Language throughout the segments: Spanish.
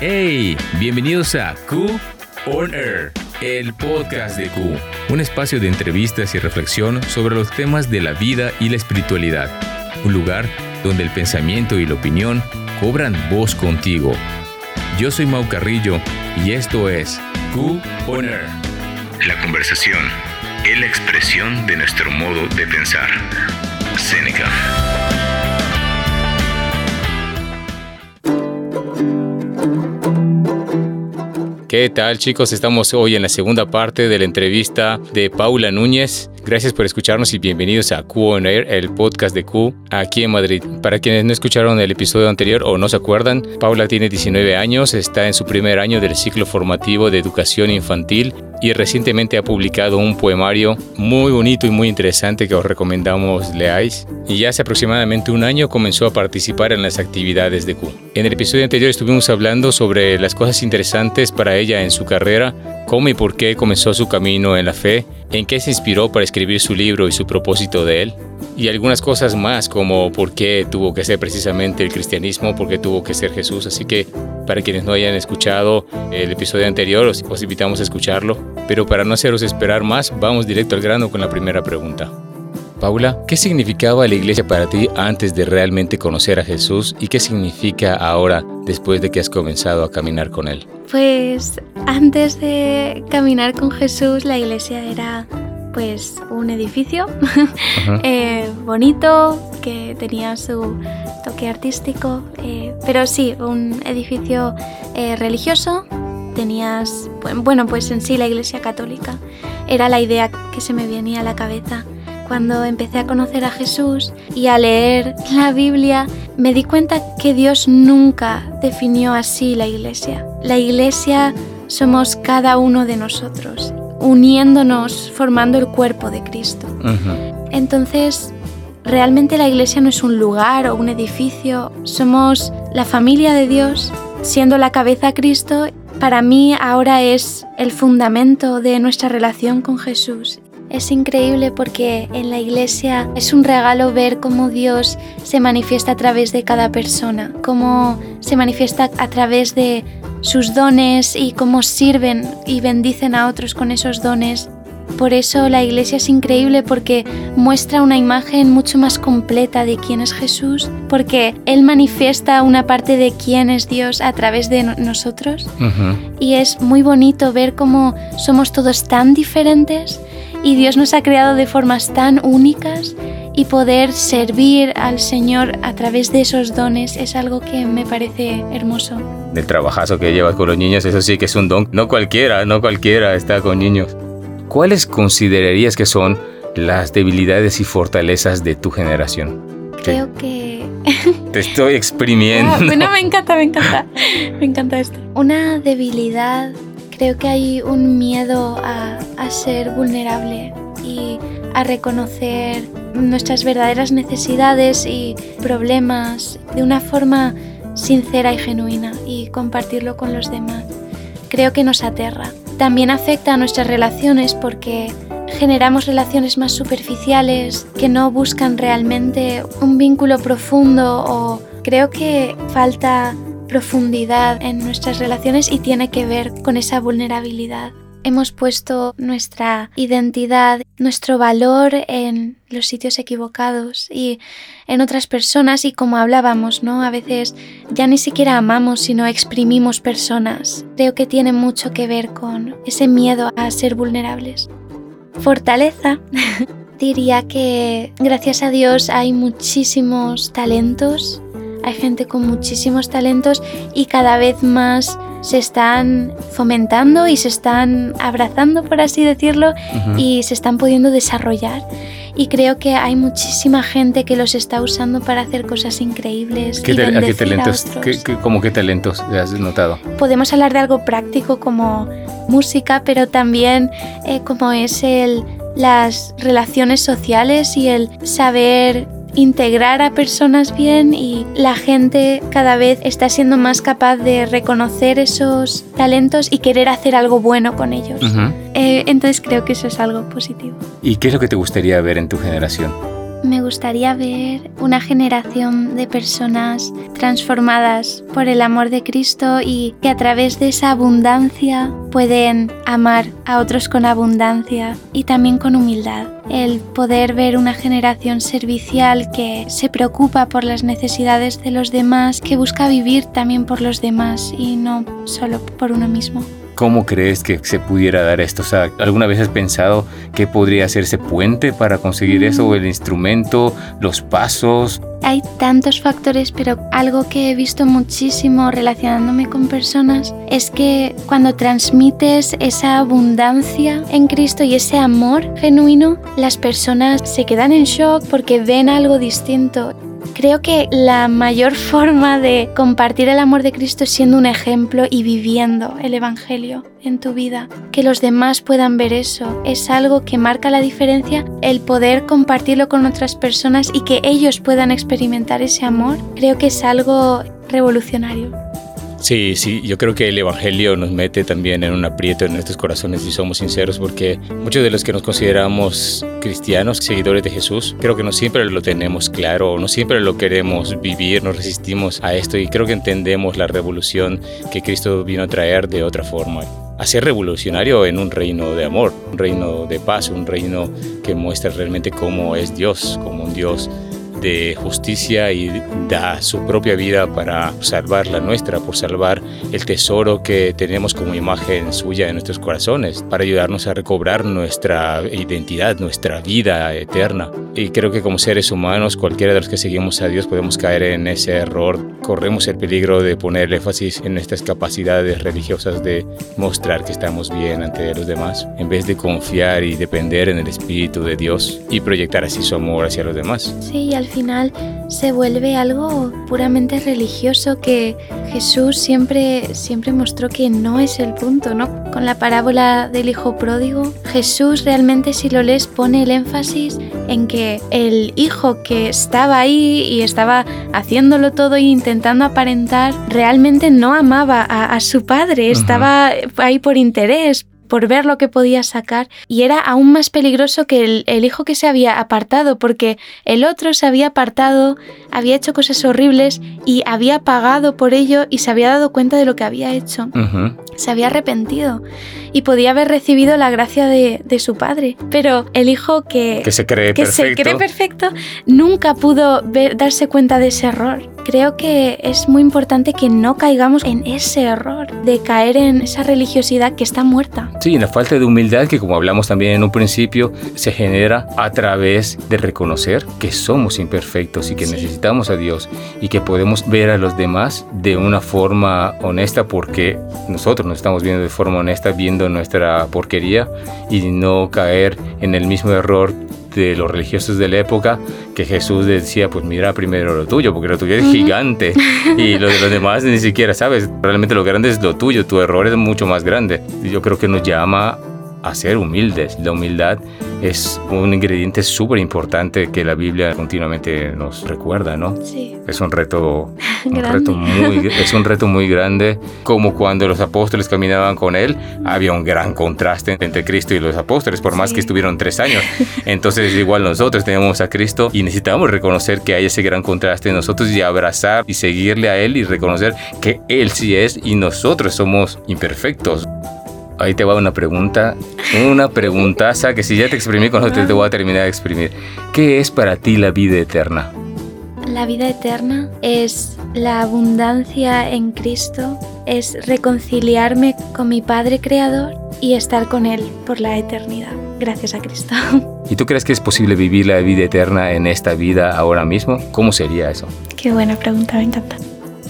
Hey, bienvenidos a Q On Air, el podcast de Q, un espacio de entrevistas y reflexión sobre los temas de la vida y la espiritualidad, un lugar donde el pensamiento y la opinión cobran voz contigo. Yo soy Mau Carrillo y esto es Q On Air. La conversación es la expresión de nuestro modo de pensar. Seneca. ¿Qué tal chicos? Estamos hoy en la segunda parte de la entrevista de Paula Núñez. Gracias por escucharnos y bienvenidos a Q on Air, el podcast de Q aquí en Madrid. Para quienes no escucharon el episodio anterior o no se acuerdan, Paula tiene 19 años, está en su primer año del ciclo formativo de educación infantil y recientemente ha publicado un poemario muy bonito y muy interesante que os recomendamos leáis. Y hace aproximadamente un año comenzó a participar en las actividades de Q. En el episodio anterior estuvimos hablando sobre las cosas interesantes para ella en su carrera, cómo y por qué comenzó su camino en la fe, en qué se inspiró para escribir su libro y su propósito de él, y algunas cosas más como por qué tuvo que ser precisamente el cristianismo, por qué tuvo que ser Jesús. Así que para quienes no hayan escuchado el episodio anterior, os, os invitamos a escucharlo. Pero para no haceros esperar más, vamos directo al grano con la primera pregunta. Paula, ¿qué significaba la iglesia para ti antes de realmente conocer a Jesús y qué significa ahora después de que has comenzado a caminar con Él? Pues antes de caminar con Jesús la iglesia era pues un edificio eh, bonito que tenía su toque artístico, eh, pero sí, un edificio eh, religioso. Tenías, bueno, pues en sí la iglesia católica era la idea que se me venía a la cabeza cuando empecé a conocer a Jesús y a leer la Biblia, me di cuenta que Dios nunca definió así la iglesia. La iglesia somos cada uno de nosotros, uniéndonos, formando el cuerpo de Cristo. Entonces, realmente la iglesia no es un lugar o un edificio, somos la familia de Dios, siendo la cabeza Cristo. Para mí ahora es el fundamento de nuestra relación con Jesús es increíble porque en la iglesia es un regalo ver cómo Dios se manifiesta a través de cada persona, cómo se manifiesta a través de sus dones y cómo sirven y bendicen a otros con esos dones. Por eso la iglesia es increíble porque muestra una imagen mucho más completa de quién es Jesús, porque Él manifiesta una parte de quién es Dios a través de nosotros. Y es muy bonito ver cómo somos todos tan diferentes y Dios nos ha creado de formas tan únicas y poder servir al Señor a través de esos dones es algo que me parece hermoso. Del trabajazo que llevas con los niños, eso sí que es un don. No cualquiera, no cualquiera está con niños. ¿Cuáles considerarías que son las debilidades y fortalezas de tu generación? Creo que... Te estoy exprimiendo. Ah, bueno, me encanta, me encanta. Me encanta esto. Una debilidad Creo que hay un miedo a, ser vulnerable y a reconocer nuestras verdaderas necesidades y problemas de una forma sincera y genuina y compartirlo con los demás. Creo que nos aterra. También afecta a nuestras relaciones porque generamos relaciones más superficiales que no buscan realmente un vínculo profundo o creo que falta profundidad en nuestras relaciones y tiene que ver con esa vulnerabilidad. Hemos puesto nuestra identidad, nuestro valor en los sitios equivocados y en otras personas y como hablábamos, ¿no? A veces ya ni siquiera amamos, sino exprimimos personas. Creo que tiene mucho que ver con ese miedo a ser vulnerables. Fortaleza. Diría que gracias a Dios hay muchísimos talentos hay gente con muchísimos talentos y cada vez más se están fomentando y se están abrazando, por así decirlo, y se están pudiendo desarrollar. Y creo que hay muchísima gente que los está usando para hacer cosas increíbles. ¿Qué, qué talentos? cómo qué talentos has notado? Podemos hablar de algo práctico como música, pero también eh, como es el, las relaciones sociales y el saber integrar a personas bien y la gente cada vez está siendo más capaz de reconocer esos talentos y querer hacer algo bueno con ellos. Eh, entonces creo que eso es algo positivo. ¿Y qué es lo que te gustaría ver en tu generación? Me gustaría ver una generación de personas transformadas por el amor de Cristo y que a través de esa abundancia pueden amar a otros con abundancia y también con humildad. El poder ver una generación servicial que se preocupa por las necesidades de los demás, que busca vivir también por los demás y no solo por uno mismo. ¿Cómo crees que se pudiera dar esto? O sea, ¿alguna vez has pensado que podría ese puente para conseguir eso? ¿El instrumento? ¿Los pasos? Hay tantos factores, pero algo que he visto muchísimo relacionándome con personas es que cuando transmites esa abundancia en Cristo y ese amor genuino, las personas se quedan en shock porque ven algo distinto. Creo que la mayor forma de compartir el amor de Cristo es siendo un ejemplo y viviendo el Evangelio en tu vida. Que los demás puedan ver eso. Es algo que marca la diferencia el poder compartirlo con otras personas y que ellos puedan experimentar ese amor. Creo que es algo revolucionario. Sí, sí, yo creo que el Evangelio nos mete también en un aprieto en nuestros corazones si somos sinceros, porque muchos de los que nos consideramos cristianos, seguidores de Jesús, creo que no siempre lo tenemos claro, no siempre lo queremos vivir, nos resistimos a esto y creo que entendemos la revolución que Cristo vino a traer de otra forma a ser revolucionario en un reino de amor, un reino de paz, un reino que muestra realmente cómo es Dios, como un Dios de justicia y da su propia vida para salvar la nuestra, por salvar el tesoro que tenemos como imagen suya en nuestros corazones, para ayudarnos a recobrar nuestra identidad, nuestra vida eterna. Y creo que como seres humanos, cualquiera de los que seguimos a Dios podemos caer en ese error. Corremos el peligro de poner énfasis en nuestras capacidades religiosas de mostrar que estamos bien ante los demás, en vez de confiar y depender en el Espíritu de Dios y proyectar así su amor hacia los demás. Sí, al final se vuelve algo puramente religioso que Jesús siempre, siempre mostró que no es el punto, ¿no? Con la parábola del hijo pródigo, Jesús realmente si lo lees pone el énfasis en que el hijo que estaba ahí y estaba haciéndolo todo e intentando aparentar, realmente no amaba a, su padre, estaba ahí por interés, por ver lo que podía sacar y era aún más peligroso que el, hijo que se había apartado porque el otro se había apartado, había hecho cosas horribles y había pagado por ello y se había dado cuenta de lo que había hecho. Se había arrepentido y podía haber recibido la gracia de, su padre. Pero el hijo que, se cree perfecto. nunca pudo darse cuenta de ese error creo que es muy importante que no caigamos en ese error de caer en esa religiosidad que está muerta. Sí, la falta de humildad que como hablamos también en un principio se genera a través de reconocer que somos imperfectos y que necesitamos a Dios y que podemos ver a los demás de una forma honesta porque nosotros nos estamos viendo de forma honesta viendo nuestra porquería y no caer en el mismo error de los religiosos de la época que Jesús decía, pues mira primero lo tuyo, porque lo tuyo es gigante y lo de los demás ni siquiera sabes. Realmente lo grande es lo tuyo, tu error es mucho más grande. Y yo creo que nos llama a ser humildes. La humildad es un ingrediente súper importante que la Biblia continuamente nos recuerda, ¿no? Sí. Es un reto, un reto muy, es un reto muy grande, como cuando los apóstoles caminaban con él, había un gran contraste entre Cristo y los apóstoles, por más que estuvieron tres años. Entonces igual nosotros tenemos a Cristo y necesitamos reconocer que hay ese gran contraste en nosotros y abrazar y seguirle a Él y reconocer que Él sí es y nosotros somos imperfectos. Ahí te va una pregunta, una preguntaza que si ya te exprimí, con te, te voy a terminar de exprimir. ¿Qué es para ti la vida eterna? La vida eterna es la abundancia en Cristo, es reconciliarme con mi Padre Creador y estar con Él por la eternidad, gracias a Cristo. ¿Y tú crees que es posible vivir la vida eterna en esta vida ahora mismo? ¿Cómo sería eso? Qué buena pregunta, me encanta.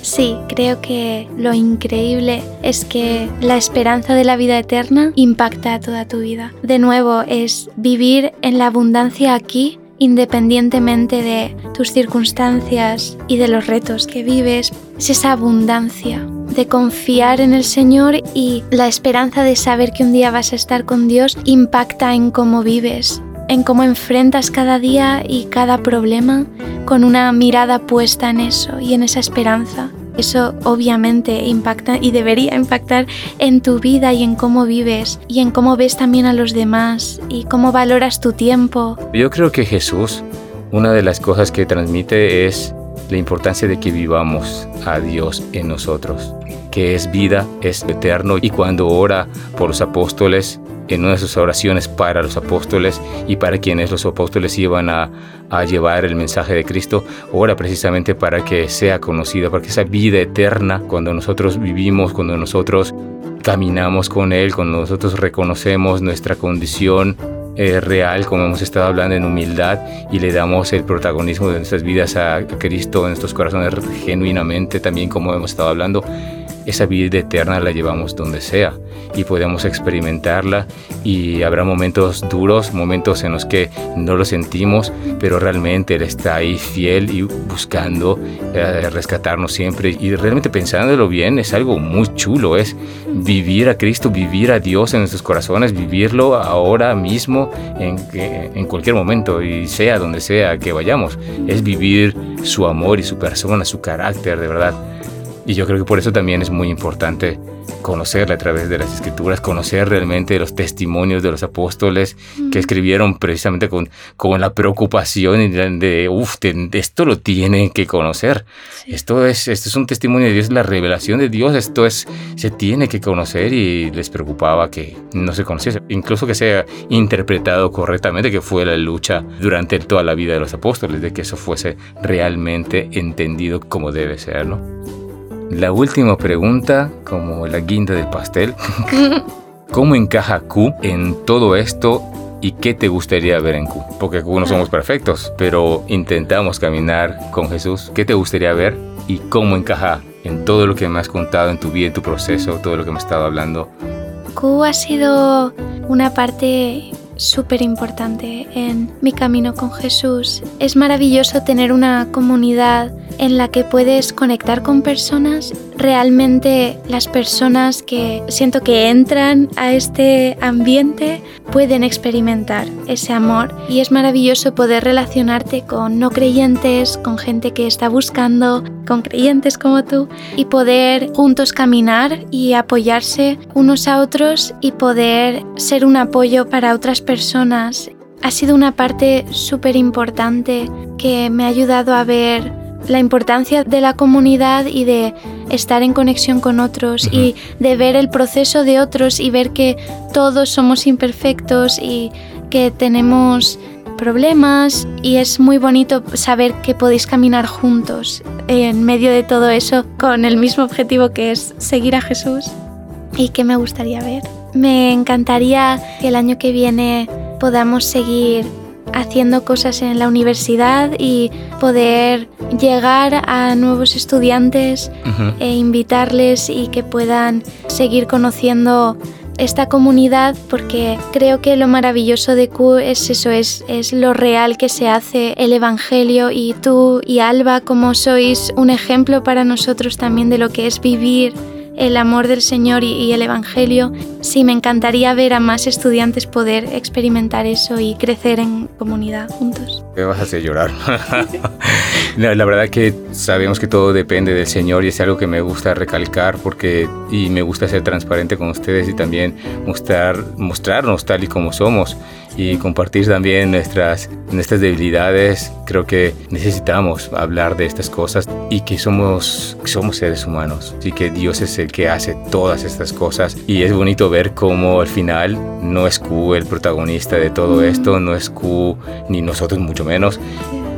Sí, creo que lo increíble es que la esperanza de la vida eterna impacta a toda tu vida. De nuevo, es vivir en la abundancia aquí independientemente de tus circunstancias y de los retos que vives. Es esa abundancia de confiar en el Señor y la esperanza de saber que un día vas a estar con Dios impacta en cómo vives, en cómo enfrentas cada día y cada problema con una mirada puesta en eso y en esa esperanza. Eso obviamente impacta y debería impactar en tu vida y en cómo vives y en cómo ves también a los demás y cómo valoras tu tiempo. Yo creo que Jesús una de las cosas que transmite es la importancia de que vivamos a Dios en nosotros, que es vida, es eterno. Y cuando ora por los apóstoles, en una de sus oraciones para los apóstoles y para quienes los apóstoles iban a, llevar el mensaje de Cristo, ora precisamente para que sea conocida, para que esa vida eterna, cuando nosotros vivimos, cuando nosotros caminamos con Él, cuando nosotros reconocemos nuestra condición eh, real, como hemos estado hablando, en humildad y le damos el protagonismo de nuestras vidas a Cristo, en nuestros corazones genuinamente, también como hemos estado hablando, esa vida eterna la llevamos donde sea y podemos experimentarla y habrá momentos duros, momentos en los que no lo sentimos, pero realmente Él está ahí fiel y buscando eh, rescatarnos siempre y realmente pensándolo bien es algo muy chulo, es vivir a Cristo, vivir a Dios en nuestros corazones, vivirlo ahora mismo en, en cualquier momento y sea donde sea que vayamos, es vivir su amor y su persona, su carácter de verdad. Y yo creo que por eso también es muy importante conocerle a través de las escrituras, conocer realmente los testimonios de los apóstoles que escribieron precisamente con, con la preocupación de, uff, esto lo tienen que conocer. Esto, es, esto es un testimonio de Dios, la revelación de Dios, esto es, se tiene que conocer y les preocupaba que no se conociese, incluso que sea interpretado correctamente, que fue la lucha durante toda la vida de los apóstoles, de que eso fuese realmente entendido como debe ser, ¿no? La última pregunta, como la guinda del pastel. ¿Cómo encaja Q en todo esto y qué te gustaría ver en Q? Porque Q no somos perfectos, pero intentamos caminar con Jesús. ¿Qué te gustaría ver y cómo encaja en todo lo que me has contado en tu vida, en tu proceso, todo lo que me has estado hablando? Q ha sido una parte súper importante en mi camino con Jesús. Es maravilloso tener una comunidad en la que puedes conectar con personas. Realmente las personas que siento que entran a este ambiente pueden experimentar ese amor y es maravilloso poder relacionarte con no creyentes, con gente que está buscando, con creyentes como tú y poder juntos caminar y apoyarse unos a otros y poder ser un apoyo para otras personas. Ha sido una parte súper importante que me ha ayudado a ver la importancia de la comunidad y de estar en conexión con otros y de ver el proceso de otros y ver que todos somos imperfectos y que tenemos problemas. Y es muy bonito saber que podéis caminar juntos en medio de todo eso con el mismo objetivo que es seguir a Jesús. Y que me gustaría ver. Me encantaría que el año que viene podamos seguir haciendo cosas en la universidad y poder llegar a nuevos estudiantes e invitarles y que puedan seguir conociendo esta comunidad porque creo que lo maravilloso de Q es eso, es, es lo real que se hace el Evangelio. Y tú y Alba como sois un ejemplo para nosotros también de lo que es vivir el amor del Señor y, el Evangelio, sí me encantaría ver a más estudiantes poder experimentar eso y crecer en comunidad juntos. Me vas a hacer llorar. la verdad que sabemos que todo depende del Señor y es algo que me gusta recalcar porque y me gusta ser transparente con ustedes y también mostrar, mostrarnos tal y como somos y compartir también nuestras, nuestras debilidades. Creo que necesitamos hablar de estas cosas y que somos, somos seres humanos y que Dios es el que hace todas estas cosas. Y es bonito ver cómo al final no es Q el protagonista de todo esto, no es Q ni nosotros mucho menos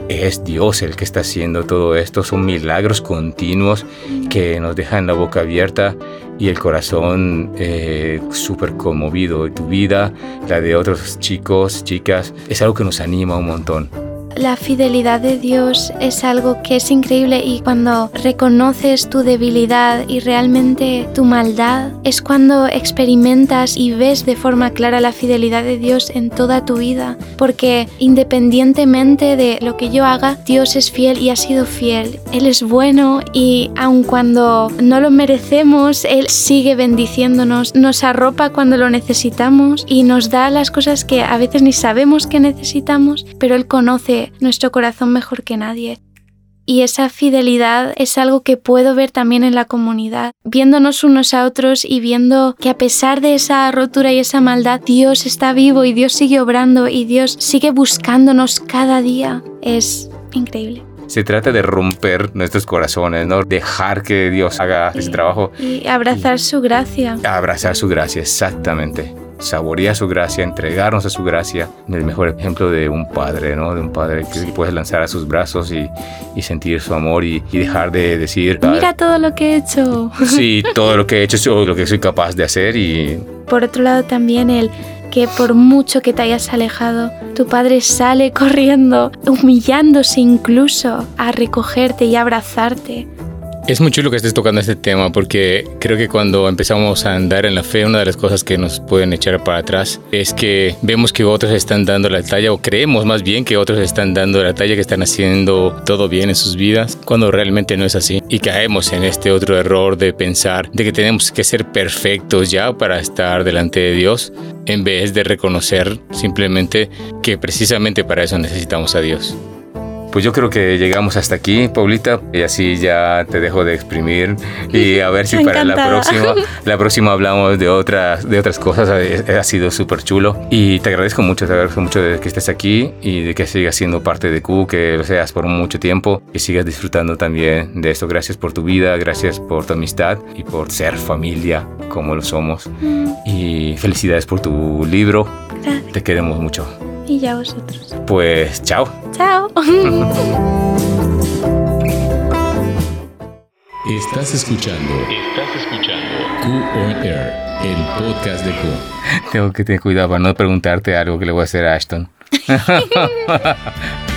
es Dios el que está haciendo todo esto. Son milagros continuos que nos dejan la boca abierta y el corazón eh, súper conmovido. Tu vida, la de otros chicos, chicas, es algo que nos anima un montón. La fidelidad de Dios es algo que es increíble y cuando reconoces tu debilidad y realmente tu maldad es cuando experimentas y ves de forma clara la fidelidad de Dios en toda tu vida. Porque independientemente de lo que yo haga, Dios es fiel y ha sido fiel. Él es bueno y aun cuando no lo merecemos, Él sigue bendiciéndonos, nos arropa cuando lo necesitamos y nos da las cosas que a veces ni sabemos que necesitamos, pero Él conoce nuestro corazón mejor que nadie. Y esa fidelidad es algo que puedo ver también en la comunidad, viéndonos unos a otros y viendo que a pesar de esa rotura y esa maldad, Dios está vivo y Dios sigue obrando y Dios sigue buscándonos cada día. Es increíble. Se trata de romper nuestros corazones, ¿no? Dejar que Dios haga ese trabajo. Y abrazar su gracia. Abrazar su gracia, exactamente saborear su gracia, entregarnos a su gracia. El mejor ejemplo de un padre, ¿no? De un padre que puedes lanzar a sus brazos y, y sentir su amor y, y, dejar de decir... Mira todo lo que he hecho. Sí, todo lo que he hecho, lo que soy capaz de hacer y... Por otro lado también el que por mucho que te hayas alejado, tu padre sale corriendo, humillándose incluso a recogerte y abrazarte es muy chulo que estés tocando este tema porque creo que cuando empezamos a andar en la fe, una de las cosas que nos pueden echar para atrás es que vemos que otros están dando la talla o creemos más bien que otros están dando la talla, que están haciendo todo bien en sus vidas, cuando realmente no es así. Y caemos en este otro error de pensar de que tenemos que ser perfectos ya para estar delante de Dios en vez de reconocer simplemente que precisamente para eso necesitamos a Dios. Pues yo creo que llegamos hasta aquí, Paulita, y así ya te dejo de exprimir y a ver si para la próxima, la próxima hablamos de otras, de otras cosas. Ha, sido súper chulo y te agradezco mucho, te agradezco mucho de que estés aquí y de que sigas siendo parte de Q, que lo seas por mucho tiempo y sigas disfrutando también de esto. Gracias por tu vida, gracias por tu amistad y por ser familia como lo somos. Mm. Y felicidades por tu libro. Te queremos mucho y ya vosotros. Pues chao. Chao. Estás escuchando. Estás escuchando. Q on Air, el podcast de Q. Tengo que tener cuidado para no preguntarte algo que le voy a hacer a Ashton.